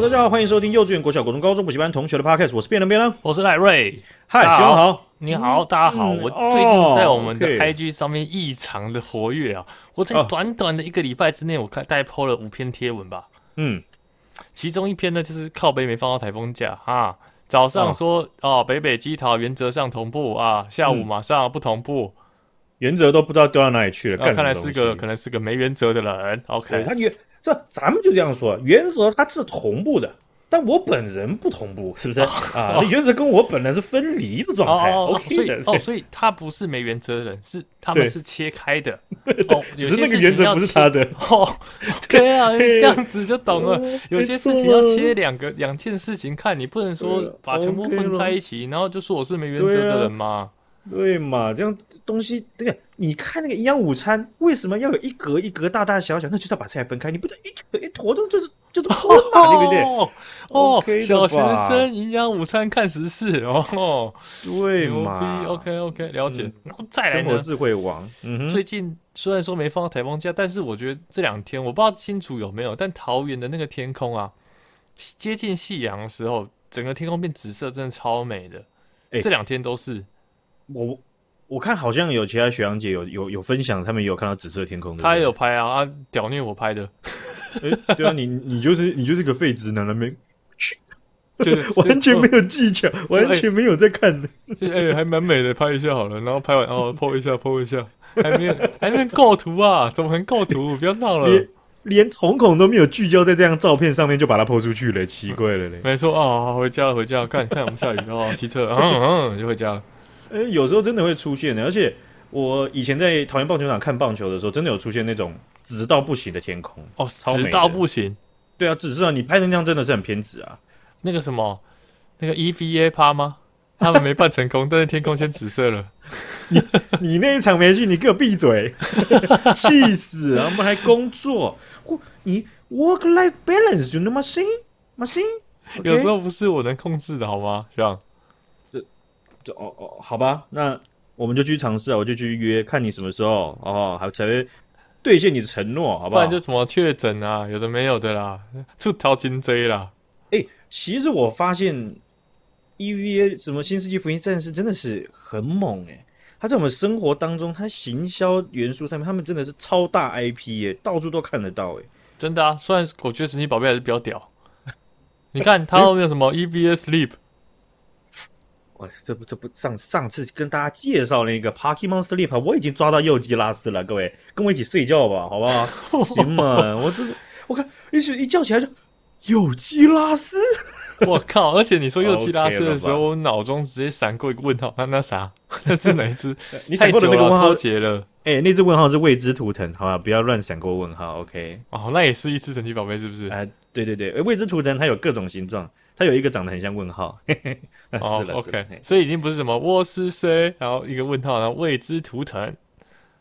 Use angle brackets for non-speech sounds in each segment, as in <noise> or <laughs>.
好，大家好，欢迎收听幼稚园、国小、国中、高中补习班同学的 podcast，我是变人变人，我是赖瑞。嗨，学长好，你好，大家好。我最近在我们的 IG 上面异常的活跃啊！我在短短的一个礼拜之内，我看大概 po 了五篇贴文吧。嗯，其中一篇呢，就是靠北没放到台风假啊。早上说哦，北北基桃原则上同步啊，下午马上不同步，原则都不知道丢到哪里去了。看来是个可能是个没原则的人。OK，他原这咱们就这样说，原则它是同步的。但我本人不同步，是不是啊？<laughs> 那原则跟我本人是分离的状态。哦，所以哦，所以他不是没原则的人，是他们是切开的。<laughs> 哦，有些那个原则不是他的。哦，<laughs> 对啊，这样子就懂了。有些事情要切两个两件事情看，你不能说把全部混在一起，然后就说我是没原则的人嘛。对嘛？这样东西，对个。你看那个营养午餐，为什么要有一格一格大大小小？那就是要把菜分开，你不能一坨一坨都就是就是破嘛，对不对？哦，小学生营养午餐看时事哦，对嘛？OK OK，了解。然后再来生活智慧王，最近虽然说没放到台风假，但是我觉得这两天我不知道清楚有没有，但桃园的那个天空啊，接近夕阳的时候，整个天空变紫色，真的超美的。这两天都是。我我看好像有其他学长姐有有有分享，他们也有看到紫色天空的。他也有拍啊啊，屌虐我拍的。欸、对啊，你你就是你就是个废直男了没？<laughs> 就是完全没有技巧，完全没有在看的。哎、还蛮美的，拍一下好了，然后拍完哦，po 一下，po 一下，还没有还没有构图啊？怎么还构图？不要闹了，连连瞳孔都没有聚焦在这张照片上面就把它 po 出去了，奇怪了嘞。没错哦，好，回家了，回家了，看看我们下雨哦，骑车，嗯嗯，就回家了。哎、欸，有时候真的会出现的，而且我以前在桃园棒球场看棒球的时候，真的有出现那种直到不行的天空哦，直到不行。对啊，紫色啊，你拍成那样真的是很偏执啊。那个什么，那个 EVA 趴吗？他们没办成功，但是天空先紫色了。<laughs> 你你那一场没去，你给我闭嘴，<laughs> 气死啊！我们还工作，你 work life balance 就那么行吗？行？有时候不是我能控制的，好吗？这样。就哦哦，好吧，那我们就去尝试啊，我就去约，看你什么时候哦，还才会兑现你的承诺，好不好？不然就什么确诊啊，有的没有的啦，出逃金贼啦。哎、欸，其实我发现 EVA 什么新世纪福音战士真的是很猛哎、欸，他在我们生活当中，他行销元素上面，他们真的是超大 IP 哎、欸，到处都看得到哎、欸，真的啊。虽然我觉得神奇宝贝还是比较屌，<laughs> 你看他后面有什么 EVA Sleep。哇，这不这不上上次跟大家介绍那个 Pokemon Sleep，我已经抓到幼基拉斯了，各位跟我一起睡觉吧，好不好？行嘛，我这我看一一叫起来就幼基拉斯，<laughs> 我靠！而且你说幼基拉斯的时候，我脑中直接闪过一个问号，那那啥？那是哪一只？<laughs> 你闪过的那个问号脱节了？哎、欸，那只问号是未知图腾，好吧，不要乱闪过问号，OK？哦，那也是一只神奇宝贝，是不是？哎、呃，对对对，未知图腾它有各种形状。它有一个长得很像问号，<laughs> 嘿嘿，哦，OK，所以已经不是什么我是谁，然后一个问号，然后未知图腾。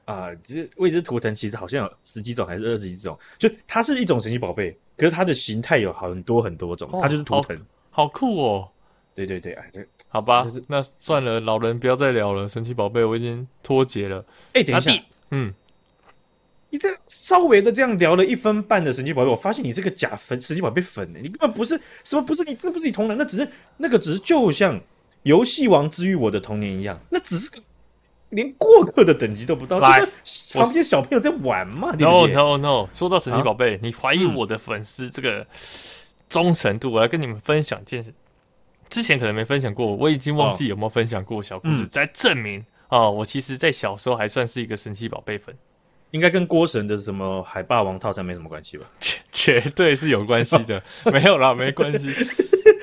啊，其实未知图腾其实好像有十几种还是二十几种，就它是一种神奇宝贝，可是它的形态有很多很多种，它就是图腾，好酷哦，对对对，哎，这好吧，那算了，老人不要再聊了，神奇宝贝我已经脱节了，哎，等一下，嗯。你这稍微的这样聊了一分半的神奇宝贝，我发现你这个假粉神奇宝贝粉呢，你根本不是什么不是你，这不是你同人，那只是那个只是就像游戏王治愈我的童年一样，那只是个连过客的等级都不到，就是旁边小朋友在玩嘛。No no no，说到神奇宝贝，啊、你怀疑我的粉丝这个忠诚度，我来跟你们分享一件事，之前可能没分享过，我已经忘记有没有分享过小故事，在、哦、证明啊、哦，我其实在小时候还算是一个神奇宝贝粉。应该跟郭神的什么海霸王套餐没什么关系吧？<laughs> 绝绝对是有关系的，<laughs> 没有啦，没关系。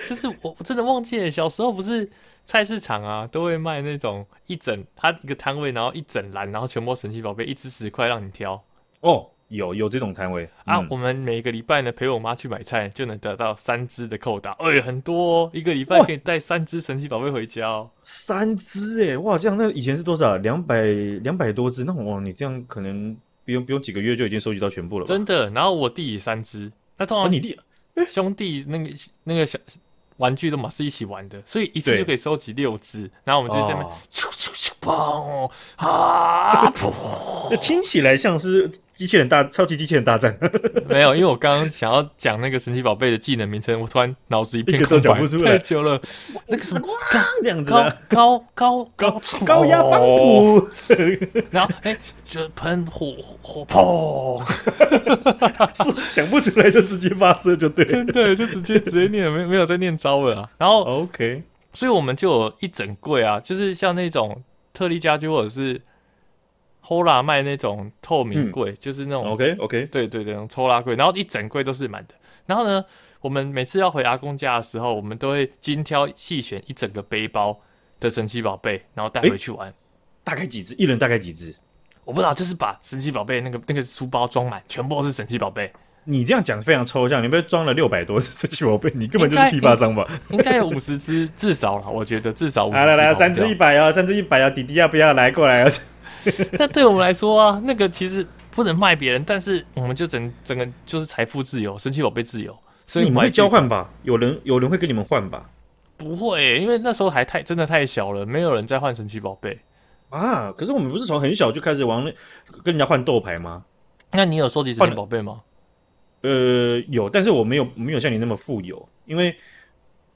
就是我我真的忘记了，小时候不是菜市场啊，都会卖那种一整，它一个摊位，然后一整篮，然后全部神奇宝贝，一支十块让你挑。哦，有有这种摊位啊。嗯、我们每个礼拜呢，陪我妈去买菜，就能得到三只的扣打。哎、欸，很多、哦，一个礼拜可以带三只神奇宝贝回家哦。三只哎，哇，这样那以前是多少？两百两百多只，那哇，你这样可能。不用不用几个月就已经收集到全部了，真的。然后我弟也三只，那通常你弟兄弟那个那个小玩具都嘛是一起玩的，所以一次就可以收集六只。然后我们就在那边咻咻咻，砰啊噗，<laughs> 这听起来像是机器人大超级机器人大战。<laughs> 没有，因为我刚刚想要讲那个神奇宝贝的技能名称，我突然脑子一片空白，太久了。那个什么这样子高高高高高压帮浦，然后哎，就喷火火砰，<laughs> 是想不出来就直接发射就对，真的就直接直接念，没没有在念招了。然后 OK。所以我们就有一整柜啊，就是像那种特力家居或者是 HOLA 卖那种透明柜，嗯、就是那种 OK OK，对对对，那种抽拉柜，然后一整柜都是满的。然后呢，我们每次要回阿公家的时候，我们都会精挑细选一整个背包的神奇宝贝，然后带回去玩。大概几只？一人大概几只？我不知道，就是把神奇宝贝那个那个书包装满，全部都是神奇宝贝。你这样讲非常抽象，你不是装了六百多只神奇宝贝，你根本就是批发商吧？应该有五十只，至少了，我觉得至少五十。来来来，三只一百啊，三只一百啊，弟弟要不要来过来啊？那对我们来说啊，那个其实不能卖别人，但是我们就整整个就是财富自由，神奇宝贝自由。所以你们会交换吧？有人有人会跟你们换吧？不会、欸，因为那时候还太真的太小了，没有人在换神奇宝贝啊。可是我们不是从很小就开始玩那跟人家换豆牌吗？那你有收集神奇宝贝吗？呃，有，但是我没有没有像你那么富有，因为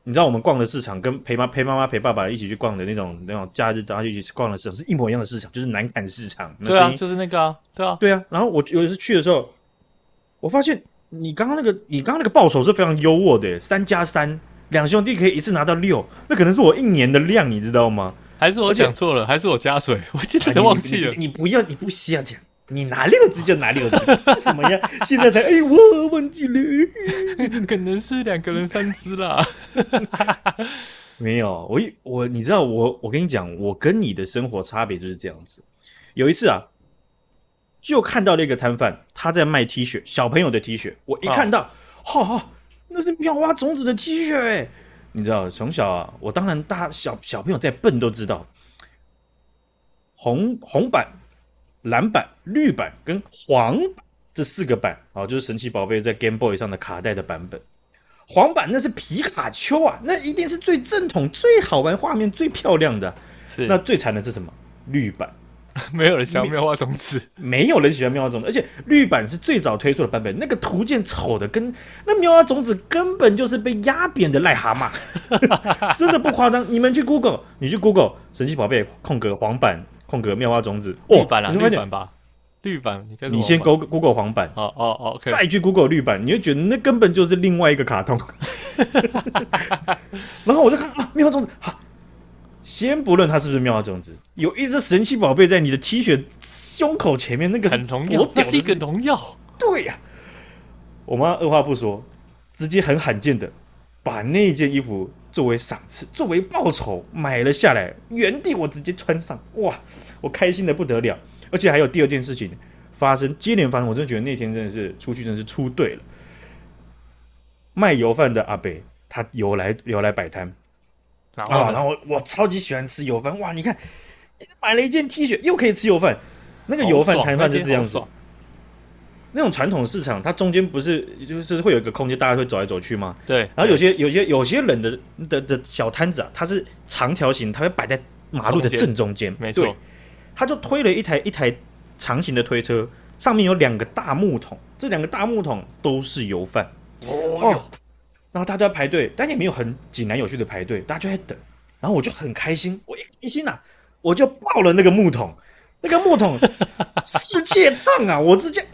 你知道我们逛的市场跟陪妈陪妈妈陪爸爸一起去逛的那种那种假日大家一起去逛的市场是一模一样的市场，就是南坎市场。对啊，就是那个啊，对啊，对啊。然后我有一次去的时候，我发现你刚刚那个你刚刚那个报酬是非常优渥的，三加三，两兄弟可以一次拿到六，那可能是我一年的量，你知道吗？还是我讲错了？还是我加水？我记得忘记了。你，你，你，你不要，你不需要这样。你拿六只就拿六只，什么呀？<laughs> 现在才哎，我忘记了，可能是两个人三只啦。没有，我我你知道我我跟你讲，我跟你的生活差别就是这样子。有一次啊，就看到了一个摊贩，他在卖 T 恤，小朋友的 T 恤。我一看到，<laughs> 哈、哦哦，那是妙蛙种子的 T 恤哎！你知道，从小啊，我当然大小小朋友再笨都知道，红红版。蓝版、绿版跟黄版这四个版啊，就是神奇宝贝在 Game Boy 上的卡带的版本。黄版那是皮卡丘啊，那一定是最正统、最好玩、画面最漂亮的。是，那最惨的是什么？绿版，<laughs> 没有人喜欢 <laughs> 妙蛙种子，<laughs> 没有人喜欢妙蛙种子，而且绿版是最早推出的版本，那个图鉴丑的跟那妙蛙种子根本就是被压扁的癞蛤蟆，真的不夸张。你们去 Google，你去 Google 神奇宝贝空格黄版。空格妙蛙种子，绿版啊，绿版吧，绿版。你你先 Google Google 黄版，哦哦哦，okay、再去 Google 绿版，你就觉得那根本就是另外一个卡通。<laughs> 然后我就看啊，妙蛙种子，好，先不论它是不是妙蛙种子，有一只神奇宝贝在你的 T 恤胸口前面，那个是很荣耀，那是一个农药。对呀、啊，我妈二话不说，直接很罕见的把那件衣服。作为赏赐，作为报酬，买了下来，原地我直接穿上，哇，我开心的不得了。而且还有第二件事情发生，接连发生，我真的觉得那天真的是出去真的是出对了。卖油饭的阿北，他有来有来摆摊，然后、啊、然后我我超级喜欢吃油饭，哇，你看买了一件 T 恤，又可以吃油饭，那个油饭摊贩是这样子。那种传统市场，它中间不是就是会有一个空间，大家会走来走去吗？对。然后有些有些有些人的的的小摊子啊，它是长条形，它会摆在马路的正中间。没错。他就推了一台一台长形的推车，上面有两个大木桶，这两个大木桶都是油饭。哦。然后大家在排队，但也没有很井然有序的排队，大家就在等。然后我就很开心，我一开心呐、啊，我就抱了那个木桶，那个木桶 <laughs> 世界烫啊，我直接。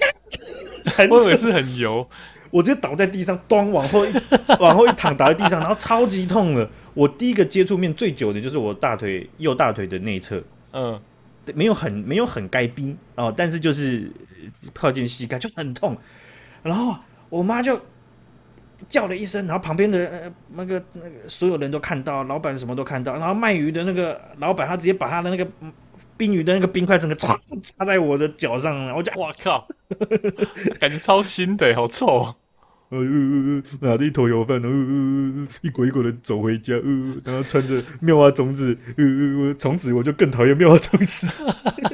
<laughs> 我以为是很油，我直接倒在地上，咚，往后一 <laughs> 往后一躺，倒在地上，然后超级痛了。我第一个接触面最久的就是我大腿右大腿的内侧，嗯，没有很没有很该冰哦，但是就是靠近膝盖就很痛。然后我妈就叫了一声，然后旁边的那个那个所有人都看到，老板什么都看到，然后卖鱼的那个老板他直接把他的那个。冰雨的那个冰块整个唰 <laughs> 插在我的脚上，然后我就哇靠，<laughs> 感觉超新的，好臭啊！呃，拿着一坨油饭，呃，一滚一滚的走回家，呃，然后穿着妙蛙种子，呃，从此我就更讨厌妙蛙种子，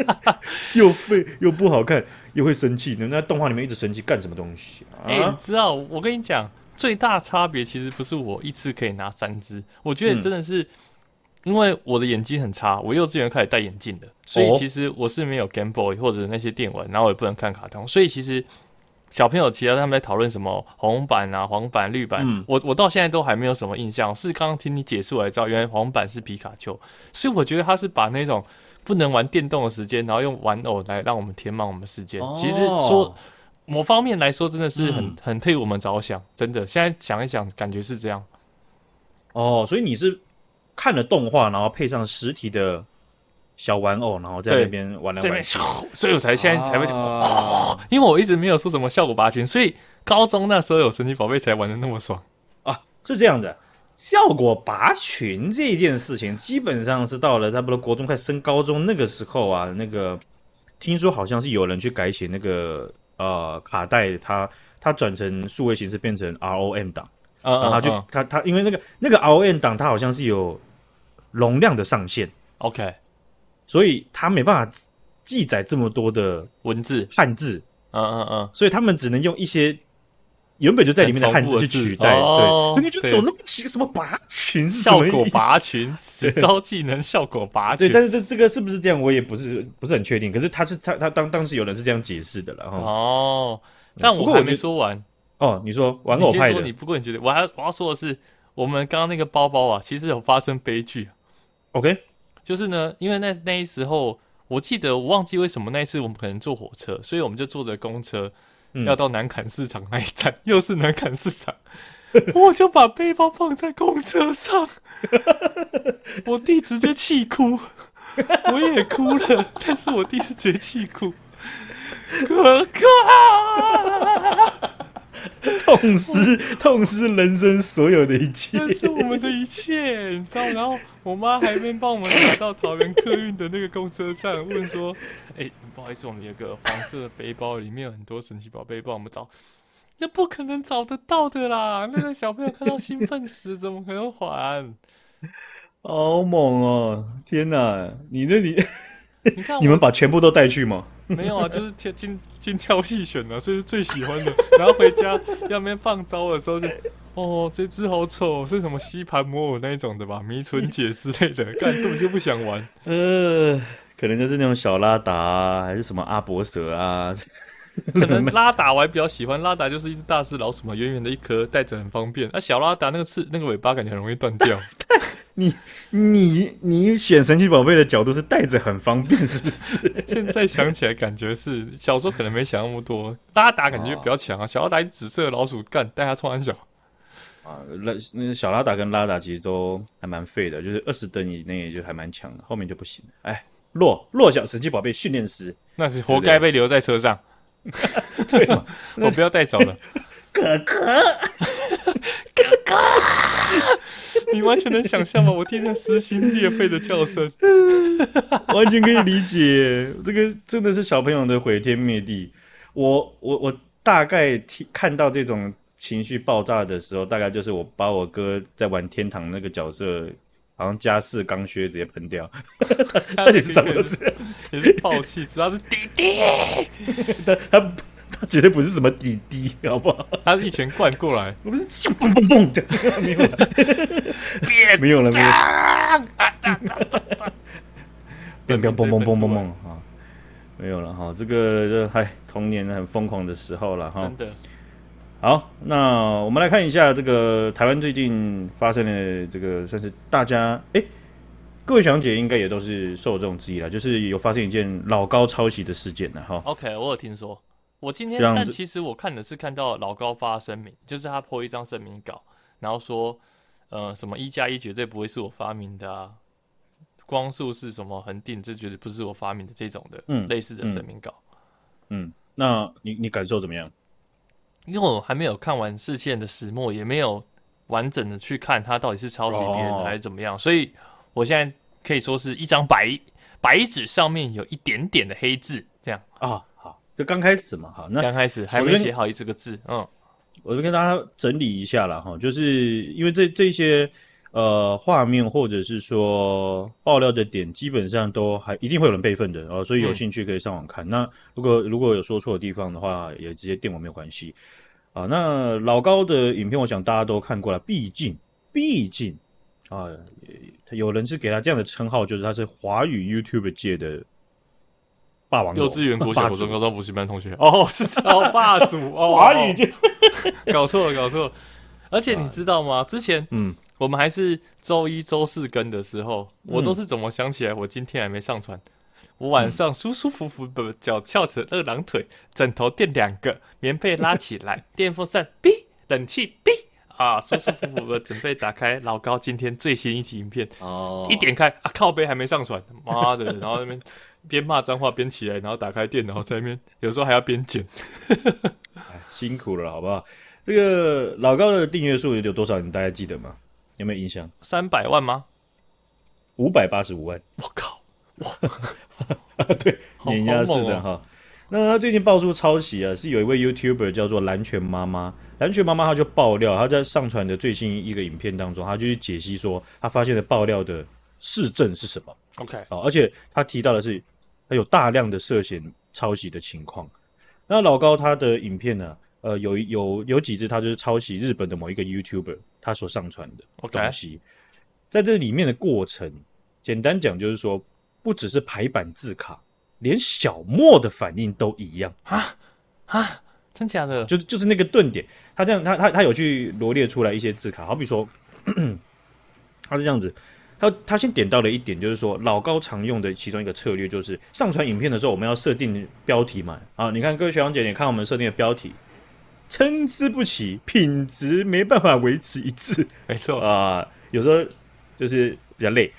<laughs> 又废又不好看，又会生气，那在动画里面一直生气干什么东西？哎、啊欸，你知道，我跟你讲，最大差别其实不是我一次可以拿三只，我觉得真的是。嗯因为我的眼睛很差，我幼稚园开始戴眼镜的，所以其实我是没有 Game Boy 或者那些电玩，然后我也不能看卡通，所以其实小朋友其他他们在讨论什么红板啊、黄板、绿板，嗯、我我到现在都还没有什么印象。是刚刚听你解释我才知道，原来黄板是皮卡丘，所以我觉得他是把那种不能玩电动的时间，然后用玩偶来让我们填满我们时间。哦、其实说某方面来说，真的是很、嗯、很替我们着想，真的。现在想一想，感觉是这样。哦，所以你是。看了动画，然后配上实体的小玩偶，然后在那边玩来玩去，<laughs> 所以我才现在才会因为我一直没有说什么效果拔群，所以高中那时候有神奇宝贝才玩的那么爽啊，是这样的。效果拔群这件事情，基本上是到了差不多国中快升高中那个时候啊，那个听说好像是有人去改写那个呃卡带，它它转成数位形式变成 ROM 档。啊，然后他就他他，因为那个那个 ROM 档，它好像是有容量的上限，OK，所以它没办法记载这么多的文字。汉字，嗯嗯嗯，所以他们只能用一些原本就在里面的汉字去取代，对，所以你就走那么奇什么拔群是效果拔群，十招技能效果拔群，对，但是这这个是不是这样，我也不是不是很确定，可是他是他他当当时有人是这样解释的了，哦，但我还没说完。哦，你说玩偶派的，你不过你觉得我还我要说的是，我们刚刚那个包包啊，其实有发生悲剧。OK，就是呢，因为那那时候，我记得我忘记为什么那一次我们可能坐火车，所以我们就坐着公车，嗯、要到南坎市场那一站，又是南坎市场，我就把背包放在公车上，我弟直接气哭，我也哭了，但是我弟是直接气哭，哥哥。<laughs> 痛失痛失人生所有的一切，那是我们的一切，你知道？然后我妈还没帮我们拿到桃园客运的那个公车站，问说：“哎、欸，不好意思，我们有个黄色的背包，里面有很多神奇宝贝，帮我们找。”那不可能找得到的啦！那个小朋友看到兴奋死，怎么可能还？好猛哦！天哪，你那里，你看 <laughs> 你们把全部都带去吗？<laughs> 没有啊，就是挑精精挑细选的，所以是最喜欢的。然后回家要那边放招的时候就，<laughs> 哦，这只好丑，是什么吸盘魔偶那一种的吧？迷存姐之类的，根本就不想玩。呃，可能就是那种小拉达啊，还是什么阿伯蛇啊？<laughs> 可能拉达我还比较喜欢，拉达就是一只大只老鼠嘛，圆圆的一颗，带着很方便。那、啊、小拉达那个刺那个尾巴感觉很容易断掉。<laughs> 你你你选神奇宝贝的角度是带着很方便，是不是？<laughs> 现在想起来感觉是小时候可能没想那么多。拉达感觉比较强啊，小拉达紫色的老鼠干带它冲安小啊。那那小拉达跟拉达其实都还蛮废的，就是二十等以内就还蛮强的，后面就不行了。哎，弱弱小神奇宝贝训练师，那是活该被留在车上。<laughs> 对嘛？我不要带走了，<laughs> 哥哥，<laughs> 哥哥。你完全能想象吗？我听到撕心裂肺的叫声，完全可以理解。这个真的是小朋友的毁天灭地。我我我大概听看到这种情绪爆炸的时候，大概就是我把我哥在玩天堂那个角色，好像加四钢靴直接喷掉。<laughs> 到底是怎么子？也是爆气，只要是滴滴，<laughs> 他他。他绝对不是什么滴滴，好不好？他是一拳灌过来，我不是咻嘣嘣嘣这样，<laughs> 没有了，没有了，没有了，变变嘣嘣嘣嘣嘣啊，没有了哈。这个这嗨，童年很疯狂的时候了哈。真的。好，那我们来看一下这个台湾最近发生的这个，算是大家哎、欸，各位小姐应该也都是受众之一了，就是有发生一件老高抄袭的事件了哈。OK，我有听说。我今天，但其实我看的是看到老高发声明，就是他 po 一张声明稿，然后说，呃，什么一加一绝对不会是我发明的啊，光速是什么恒定，这绝对不是我发明的这种的，嗯，类似的声明稿。嗯，嗯，那你你感受怎么样？因为我还没有看完视线的始末，也没有完整的去看它到底是抄袭别人的还是怎么样，哦，所以我现在可以说是一张白白纸上面有一点点的黑字，这样啊。哦就刚开始嘛，好，那刚开始还没写好一这个字，嗯，我就跟大家整理一下了哈，就是因为这这些呃画面或者是说爆料的点，基本上都还一定会有人备份的哦，所以有兴趣可以上网看。嗯、那如果如果有说错的地方的话，也直接电我没有关系啊。那老高的影片，我想大家都看过了，毕竟毕竟啊，有人是给他这样的称号，就是他是华语 YouTube 界的霸王。幼稚园、国小、国中、高中补习班同学哦，是超霸主哦，华语界搞错了，搞错了。而且你知道吗？之前嗯，我们还是周一、周四更的时候，我都是怎么想起来？我今天还没上传。我晚上舒舒服服的脚翘成二郎腿，枕头垫两个，棉被拉起来，<laughs> 电风扇哔，冷气哔，啊，舒舒服服的准备打开老高今天最新一集影片。哦，一点开啊，靠背还没上传，妈的！然后那边边骂脏话边起来，然后打开电脑在那边，有时候还要边剪，<laughs> 辛苦了，好不好？这个老高的订阅数有多少？你大家记得吗？有没有印象？三百万吗？五百八十五万！我靠！哇，<laughs> 对，碾压式的哈。那他最近爆出抄袭啊，是有一位 YouTuber 叫做蓝泉妈妈，蓝泉妈妈她就爆料，她在上传的最新一个影片当中，她就去解析说，她发现的爆料的事证是什么？OK，啊，而且她提到的是，她有大量的涉嫌抄袭的情况。那老高他的影片呢，呃，有有有几支它就是抄袭日本的某一个 YouTuber 他所上传的东西，在这里面的过程，简单讲就是说。不只是排版字卡，连小莫的反应都一样啊啊！真假的？就就是那个顿点，他这样，他他他有去罗列出来一些字卡，好比说，<clears throat> 他是这样子，他他先点到了一点，就是说老高常用的其中一个策略，就是上传影片的时候，我们要设定标题嘛。啊，你看各位学长姐，你看我们设定的标题，参差不齐，品质没办法维持一致，没错。啊，有时候就是比较累。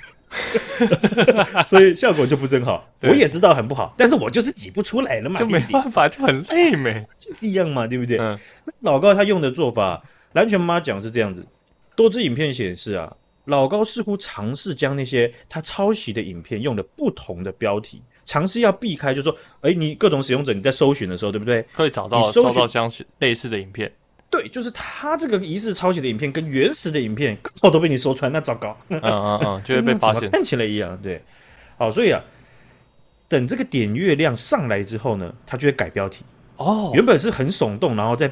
<laughs> 所以效果就不真好，我也知道很不好，但是我就是挤不出来了嘛，就没办法，就很累没，就是一样嘛，对不对？嗯，那老高他用的做法，蓝泉妈讲是这样子，多支影片显示啊，老高似乎尝试将那些他抄袭的影片用了不同的标题，尝试要避开，就是说，哎，你各种使用者你在搜寻的时候，对不对？会找到搜到相类似的影片。对，就是他这个疑似抄袭的影片跟原始的影片刚好都被你说穿，那糟糕，嗯嗯嗯，<laughs> 就会被发现，看起来一样，对，好，所以啊，等这个点阅量上来之后呢，他就会改标题。哦，原本是很耸动，然后再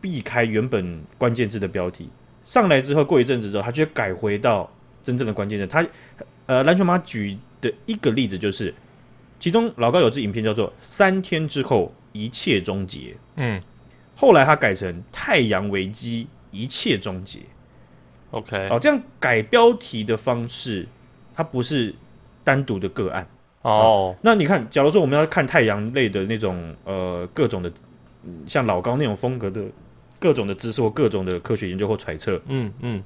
避开原本关键字的标题，上来之后过一阵子之后，他就会改回到真正的关键字。他呃，篮球妈举的一个例子就是，其中老高有支影片叫做“三天之后一切终结”，嗯。后来他改成“太阳危机一切终结 ”，OK，哦，这样改标题的方式，它不是单独的个案哦、oh. 啊。那你看，假如说我们要看太阳类的那种呃各种的，像老高那种风格的各种的知识或各种的科学研究或揣测，嗯嗯，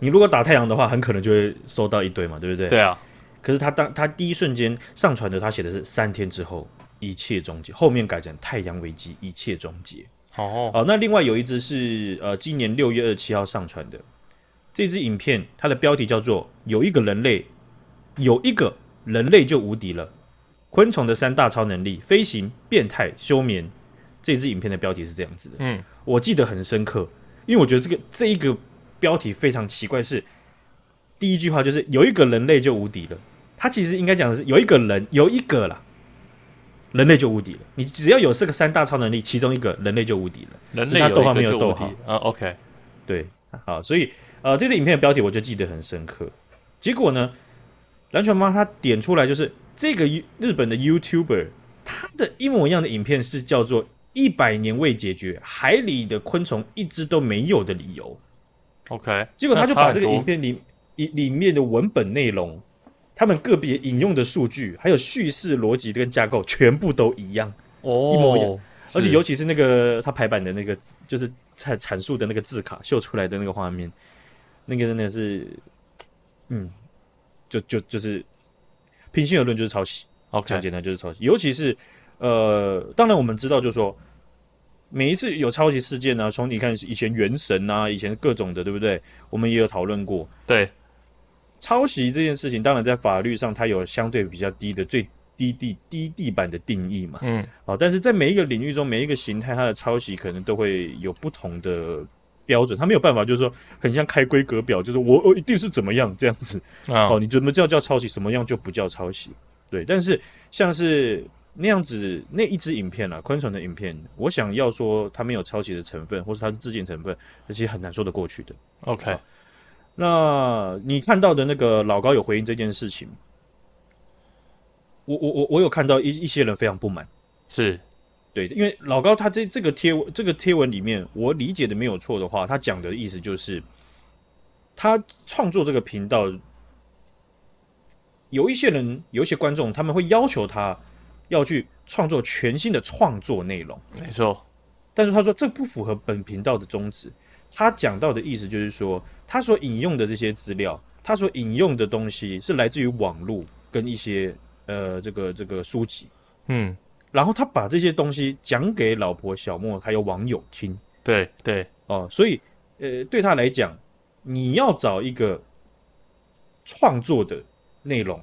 你如果打太阳的话，很可能就会收到一堆嘛，对不对？对啊。可是他当他第一瞬间上传的，他写的是三天之后一切终结，后面改成太阳危机一切终结。哦，好，那另外有一只是呃，今年六月二十七号上传的。这支影片，它的标题叫做“有一个人类，有一个人类就无敌了”，昆虫的三大超能力：飞行、变态、休眠。这支影片的标题是这样子的，嗯，我记得很深刻，因为我觉得这个这一个标题非常奇怪，是第一句话就是“有一个人类就无敌了”，它其实应该讲的是“有一个人，有一个啦”。人类就无敌了，你只要有这个三大超能力，其中一个人类就无敌了。人类有一个就无敌啊！OK，对，好，所以呃，这个影片的标题我就记得很深刻。结果呢，蓝拳妈她点出来就是这个日本的 YouTuber，他的一模一样的影片是叫做“一百年未解决海里的昆虫一只都没有的理由”。OK，结果他就把这个影片里里里面的文本内容。他们个别引用的数据，还有叙事逻辑跟架构，全部都一样哦，一模一样。而且尤其是那个他排版的那个，就是阐阐述的那个字卡秀出来的那个画面，那个真的是，嗯，就就就是，平心而论就是抄袭。OK，讲简单就是抄袭。尤其是呃，当然我们知道，就是说每一次有抄袭事件呢、啊，从你看以前原神啊，以前各种的，对不对？我们也有讨论过。对。抄袭这件事情，当然在法律上它有相对比较低的最低地低地板的定义嘛。嗯，好，但是在每一个领域中，每一个形态，它的抄袭可能都会有不同的标准，它没有办法就是说很像开规格表，就是我我一定是怎么样这样子。哦，你怎么叫叫抄袭，什么样就不叫抄袭。对，但是像是那样子那一支影片啊，昆虫的影片，我想要说它没有抄袭的成分，或是它是致敬成分，其实很难说得过去的。OK。那你看到的那个老高有回应这件事情，我我我我有看到一一些人非常不满，是。对的，因为老高他这这个贴文这个贴文里面，我理解的没有错的话，他讲的意思就是，他创作这个频道，有一些人有一些观众他们会要求他要去创作全新的创作内容，没错，但是他说这不符合本频道的宗旨。他讲到的意思就是说，他所引用的这些资料，他所引用的东西是来自于网络跟一些呃这个这个书籍，嗯，然后他把这些东西讲给老婆小莫还有网友听，对对。哦，所以呃对他来讲，你要找一个创作的内容，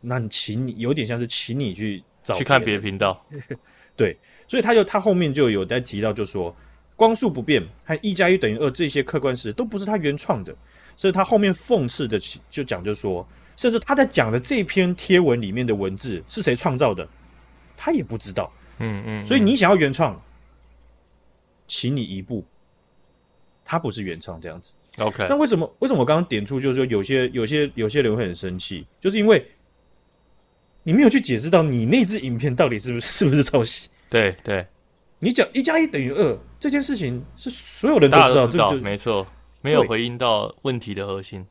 那你请你有点像是请你去找去看别的频道，<laughs> 对，所以他就他后面就有在提到，就说。光速不变和一加一等于二这些客观事实都不是他原创的，所以他后面讽刺的就讲，就说，甚至他在讲的这篇贴文里面的文字是谁创造的，他也不知道。嗯嗯，所以你想要原创，请你一步，他不是原创这样子。OK，那为什么为什么我刚刚点出就是说有些有些有些人会很生气，就是因为你没有去解释到你那支影片到底是不是是不是抄袭？对对。你讲一加一等于二这件事情是所有人都知道，没错，没有回应到问题的核心。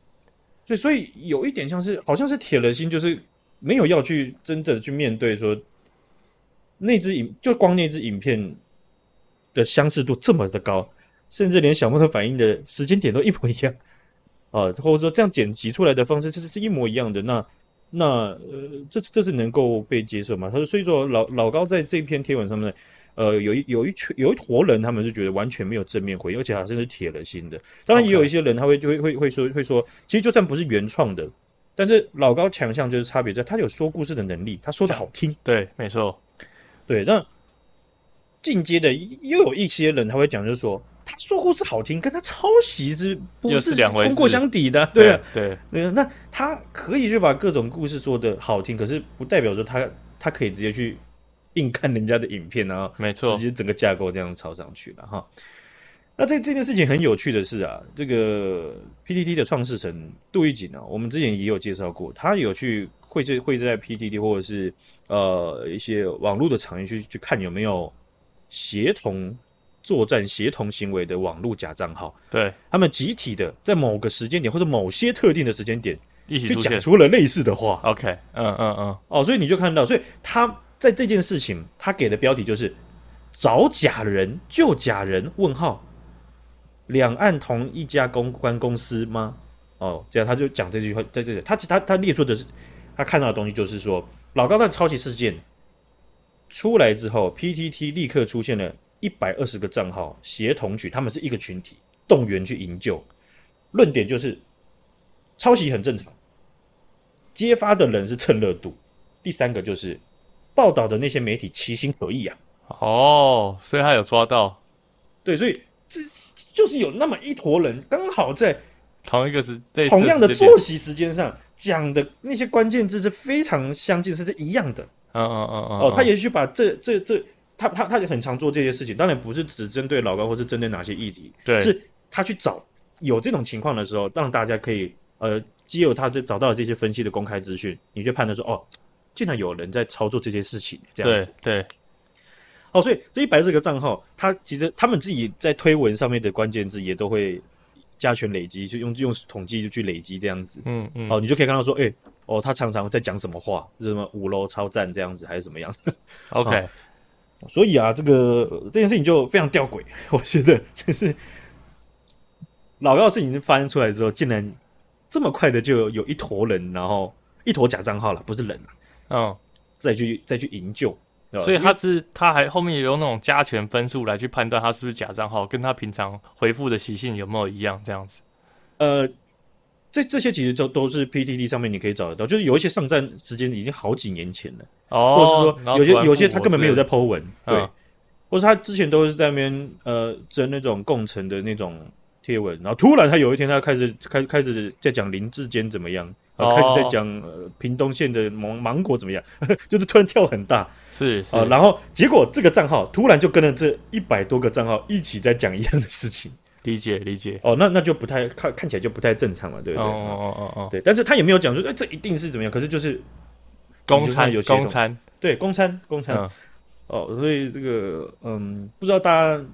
对，所以有一点像是，好像是铁了心，就是没有要去真正的去面对说，那支影就光那支影片的相似度这么的高，甚至连小莫的反应的时间点都一模一样啊，或者说这样剪辑出来的方式其实是一模一样的，那 <laughs> 那呃，这这是能够被接受吗？他说，所以说老老高在这篇贴文上面。呃，有一有一群有一坨人，他们是觉得完全没有正面回应，而且好像是铁了心的。当然，也有一些人他会就会会会说会说，其实就算不是原创的，但是老高强项就是差别在他有说故事的能力，他说的好听。对，没错。对，那进阶的又有一些人他会讲，就是说他说故事好听，跟他抄袭是不是通过相抵的？对啊，对对。那他可以去把各种故事说的好听，可是不代表说他他可以直接去。硬看人家的影片，然后没错，直接整个架构这样抄上去了哈。那这这件事情很有趣的是啊，这个 PTT 的创始人杜奕瑾啊，我们之前也有介绍过，他有去会在会在 PTT 或者是呃一些网络的场域去去看有没有协同作战、协同行为的网络假账号，对他们集体的在某个时间点或者某些特定的时间点一起出现，讲出了类似的话。OK，嗯嗯嗯，哦，所以你就看到，所以他。在这件事情，他给的标题就是“找假人救假人”问号，两岸同一家公关公司吗？哦，这样他就讲这句话，在这里，他他他列出的是他看到的东西，就是说老高的抄袭事件出来之后，PTT 立刻出现了一百二十个账号协同去，他们是一个群体，动员去营救。论点就是抄袭很正常，揭发的人是蹭热度。第三个就是。报道的那些媒体其心合意啊！哦，所以他有抓到，对，所以这就是有那么一坨人刚好在同一个时同样的作息时间上讲的那些关键字是非常相近，是这一样的。嗯嗯嗯嗯。哦，他也许把这这这，他他他也很常做这些事情，当然不是只针对老高，或是针对哪些议题，对，是他去找有这种情况的时候，让大家可以呃，借由他这找到的这些分析的公开资讯，你就判断说哦。竟然有人在操作这些事情，这样子。对对。哦，所以这一百这个账号，他其实他们自己在推文上面的关键字也都会加权累积，就用用统计就去累积这样子。嗯嗯。哦，你就可以看到说，哎、欸，哦，他常常在讲什么话，什么五楼超赞这样子，还是怎么样？OK、哦。所以啊，这个这件事情就非常吊诡，<laughs> 我觉得就是老高的事情发生出来之后，竟然这么快的就有一坨人，然后一坨假账号了，不是人啊。嗯，再去再去营救，所以他是他还后面也用那种加权分数来去判断他是不是假账号，跟他平常回复的习性有没有一样这样子。呃，这这些其实都都是 PTT 上面你可以找得到，就是有一些上站时间已经好几年前了，哦，或者是说有些有些他根本没有在 po 文，对，嗯、或者他之前都是在那边呃争那种共存的那种贴文，然后突然他有一天他开始开开始在讲林志坚怎么样。开始在讲、呃、屏东县的芒芒果怎么样，<laughs> 就是突然跳很大，是是、呃，然后结果这个账号突然就跟了这一百多个账号一起在讲一样的事情，理解理解。哦，那那就不太看看起来就不太正常了，对不对？哦哦哦哦，对。但是他也没有讲说，哎，这一定是怎么样？可是就是公餐有公餐，对，公餐公餐。哦，所以这个嗯，不知道大家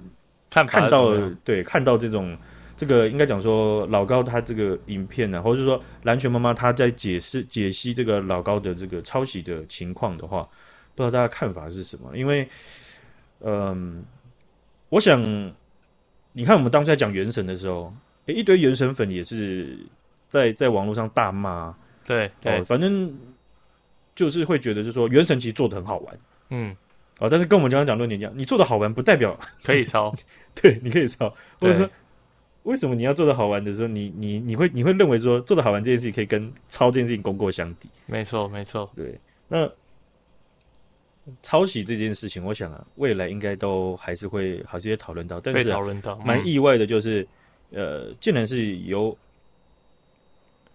看看到对看到这种。这个应该讲说老高他这个影片呢、啊，或者是说蓝拳妈妈他在解释解析这个老高的这个抄袭的情况的话，不知道大家看法是什么？因为，嗯，我想你看我们当时在讲原神的时候，诶一堆原神粉也是在在网络上大骂，对对、哦，反正就是会觉得就是说原神其实做的很好玩，嗯，哦，但是跟我们刚刚讲论点一样，你做的好玩不代表可以抄，<laughs> 对，你可以抄，或者说。为什么你要做的好玩的时候，你你你会你会认为说做的好玩这件事情可以跟抄这件事情功过相抵？没错，没错。对，那抄袭这件事情，我想啊，未来应该都还是会还是会讨论到，但是、啊、讨论到蛮意外的，就是、嗯、呃，竟然是由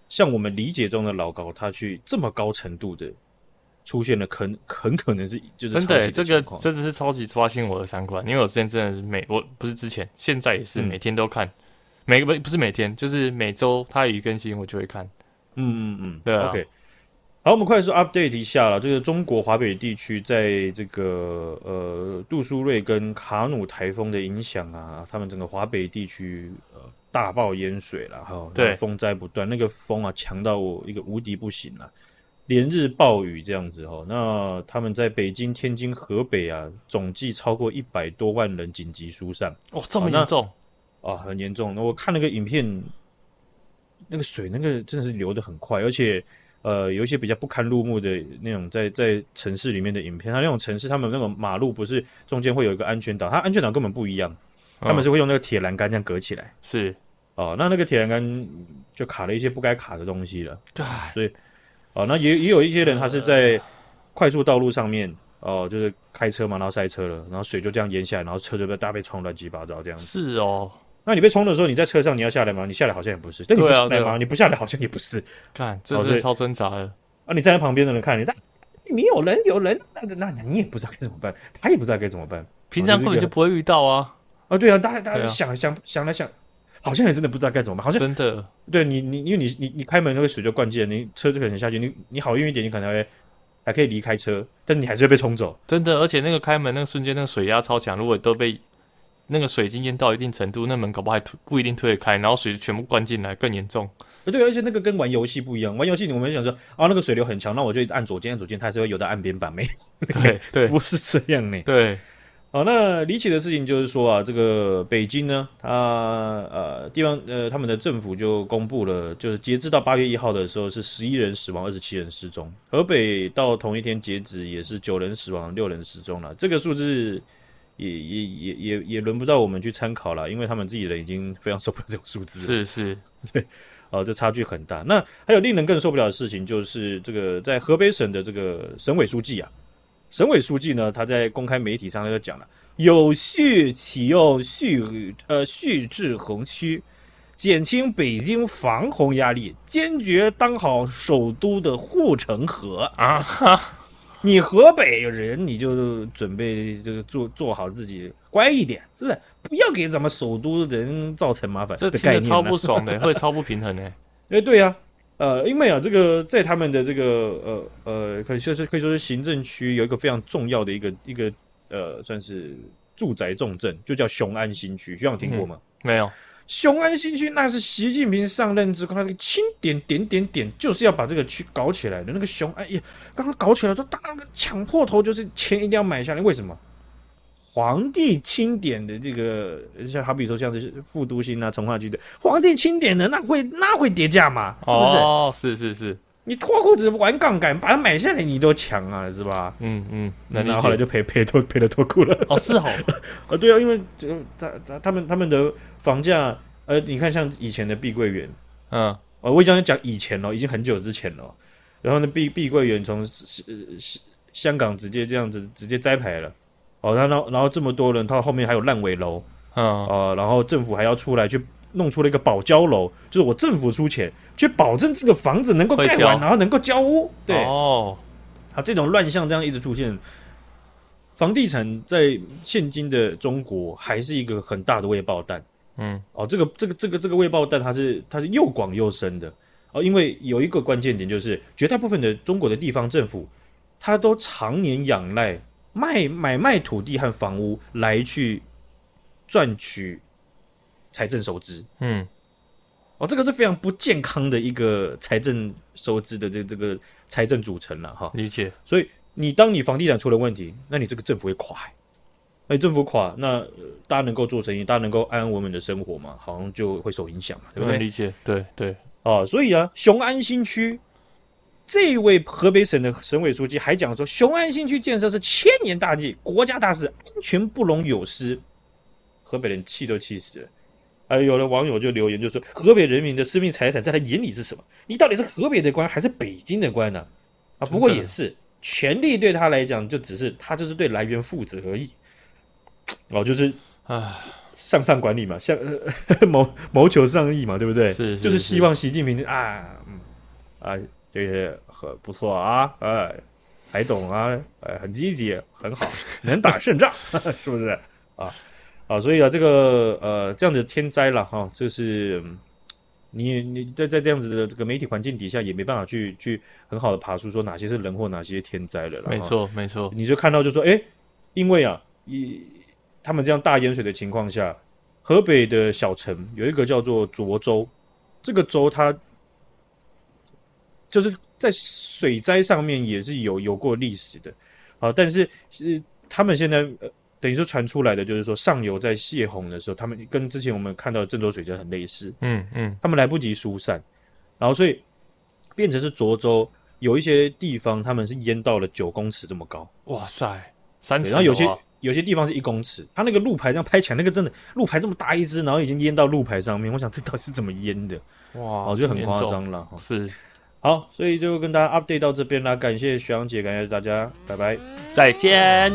像我们理解中的老高，他去这么高程度的出现了，很很可能是就是真的、欸，这个真的是超级刷新我的三观，因为我之前真的是每我不是之前，现在也是每天都看。嗯每个不不是每天，就是每周它有更新，我就会看。嗯嗯嗯，对啊。OK，好，我们快速 update 一下了。这个中国华北地区，在这个呃杜苏芮跟卡努台风的影响啊，他们整个华北地区呃大爆淹水了哈。对，风灾不断，那个风啊强到我一个无敌不行了，连日暴雨这样子哈。那他们在北京、天津、河北啊，总计超过一百多万人紧急疏散。哦，这么严重。啊，很严重。那我看那个影片，那个水那个真的是流的很快，而且呃，有一些比较不堪入目的那种在在城市里面的影片，它那种城市他们那种马路不是中间会有一个安全岛，它安全岛根本不一样，他们是会用那个铁栏杆这样隔起来。是哦，那那个铁栏杆就卡了一些不该卡的东西了。对，所以哦，那也也有一些人他是在快速道路上面。哦，就是开车嘛，然后塞车了，然后水就这样淹下来，然后车就被大被冲乱七八糟这样子。是哦。那你被冲的时候，你在车上你要下来吗？你下来好像也不是。但你不下来吗？你不下来好像也不是。看，这是超挣扎的。啊，你站在旁边的人看你，没有人，有人，那那你也不知道该怎么办，他也不知道该怎么办。平常根本就不会遇到啊。啊，对啊，大家大家想想想来想，好像也真的不知道该怎么办。好像真的。对你，你因为你你你开门那个水就灌进来，你车就可能下去。你你好运一点，你可能会还可以离开车，但你还是会被冲走。真的，而且那个开门那个瞬间，那个水压超强，如果都被。那个水已经淹到一定程度，那门搞不好还推不一定推得开，然后水全部灌进来，更严重。对，而且那个跟玩游戏不一样，玩游戏我们想说，啊，那个水流很强，那我就按左键，按左键，它还是会游到岸边吧？没，对 <laughs> 对，不是这样呢。对，好，那离奇的事情就是说啊，这个北京呢，它呃地方呃他们的政府就公布了，就是截至到八月一号的时候是十一人死亡，二十七人失踪。河北到同一天截止也是九人死亡，六人失踪了，这个数字。也也也也也轮不到我们去参考了，因为他们自己人已经非常受不了这种数字。是是，<laughs> 对，哦，这差距很大。那还有令人更受不了的事情，就是这个在河北省的这个省委书记啊，省委书记呢，他在公开媒体上他就讲了，有序启用蓄呃蓄滞洪区，减轻北京防洪压力，坚决当好首都的护城河啊。哈你河北人，你就准备这个做做好自己，乖一点，是不是？不要给咱们首都人造成麻烦。这听着超不爽的，<laughs> 会超不平衡的。哎，对呀、啊，呃，因为啊，这个在他们的这个呃呃，可以说是可以说是行政区有一个非常重要的一个一个呃，算是住宅重镇，就叫雄安新区。学长听过吗？嗯、没有。雄安新区那是习近平上任之后，他这个清点点点点，就是要把这个区搞起来的。那个雄安，哎呀，刚刚搞起来说，大那个抢破头，就是钱一定要买下来。为什么？皇帝钦点的这个，像好比说像是副都心啊、从化区的皇帝钦点的，那会那会跌价吗？是不是？哦，是是是。你脱裤子玩杠杆，把它买下来，你都强啊，是吧？嗯嗯，那后来就赔赔脱赔了脱裤了。哦，是哦，啊，<laughs> 对啊，因为这个他他他们他们的房价，呃，你看像以前的碧桂园，嗯，我我讲讲以前了，已经很久之前了。然后呢，碧碧桂园从香港直接这样子直接摘牌了，哦，然后然后这么多人，他后面还有烂尾楼，嗯，哦，然后政府还要出来去。弄出了一个保交楼，就是我政府出钱去保证这个房子能够盖完，然后能够交屋。对。哦，啊，这种乱象这样一直出现，房地产在现今的中国还是一个很大的未爆弹。嗯，哦，这个这个这个这个未爆弹它是它是又广又深的。哦，因为有一个关键点就是绝大部分的中国的地方政府，它都常年仰赖卖买卖土地和房屋来去赚取财政收支，嗯，哦，这个是非常不健康的一个财政收支的这这个财政组成了哈，理解。所以你当你房地产出了问题，那你这个政府会垮。哎，政府垮，那、呃、大家能够做生意，大家能够安安稳稳的生活嘛，好像就会受影响嘛，对不对？理解，对对。哦，所以啊，雄安新区这位河北省的省委书记还讲说，雄安新区建设是千年大计，国家大事，安全不容有失。河北人气都气死了。哎，有的网友就留言就说，河北人民的生命财产在他眼里是什么？你到底是河北的官还是北京的官呢、啊？啊，不过也是，权力对他来讲就只是他就是对来源负责而已。哦，就是啊，向上管理嘛，向 <laughs> 谋谋求上意嘛，对不对？是，是，就是希望习近平啊，嗯啊，这个很不错啊，哎，还懂啊，呃，很积极，很好，能打胜仗，<laughs> 是不是啊？啊，所以啊，这个呃，这样的天灾了哈，这是你你在在这样子的这个媒体环境底下，也没办法去去很好的爬出说哪些是人祸，哪些天灾了。没错，没错，你就看到就说，哎，因为啊，一。他们这样大淹水的情况下，河北的小城有一个叫做涿州，这个州它就是在水灾上面也是有有过历史的啊，但是是他们现在呃等于说传出来的就是说上游在泄洪的时候，他们跟之前我们看到的郑州水灾很类似，嗯嗯，他们来不及疏散，然后所以变成是涿州有一些地方他们是淹到了九公尺这么高，哇塞，三层，然后有些。有些地方是一公尺，它那个路牌这样拍起来，那个真的路牌这么大一只，然后已经淹到路牌上面。我想这到底是怎么淹的？哇，我觉得很夸张了。是，好，所以就跟大家 update 到这边啦。感谢徐阳姐，感谢大家，拜拜，再见。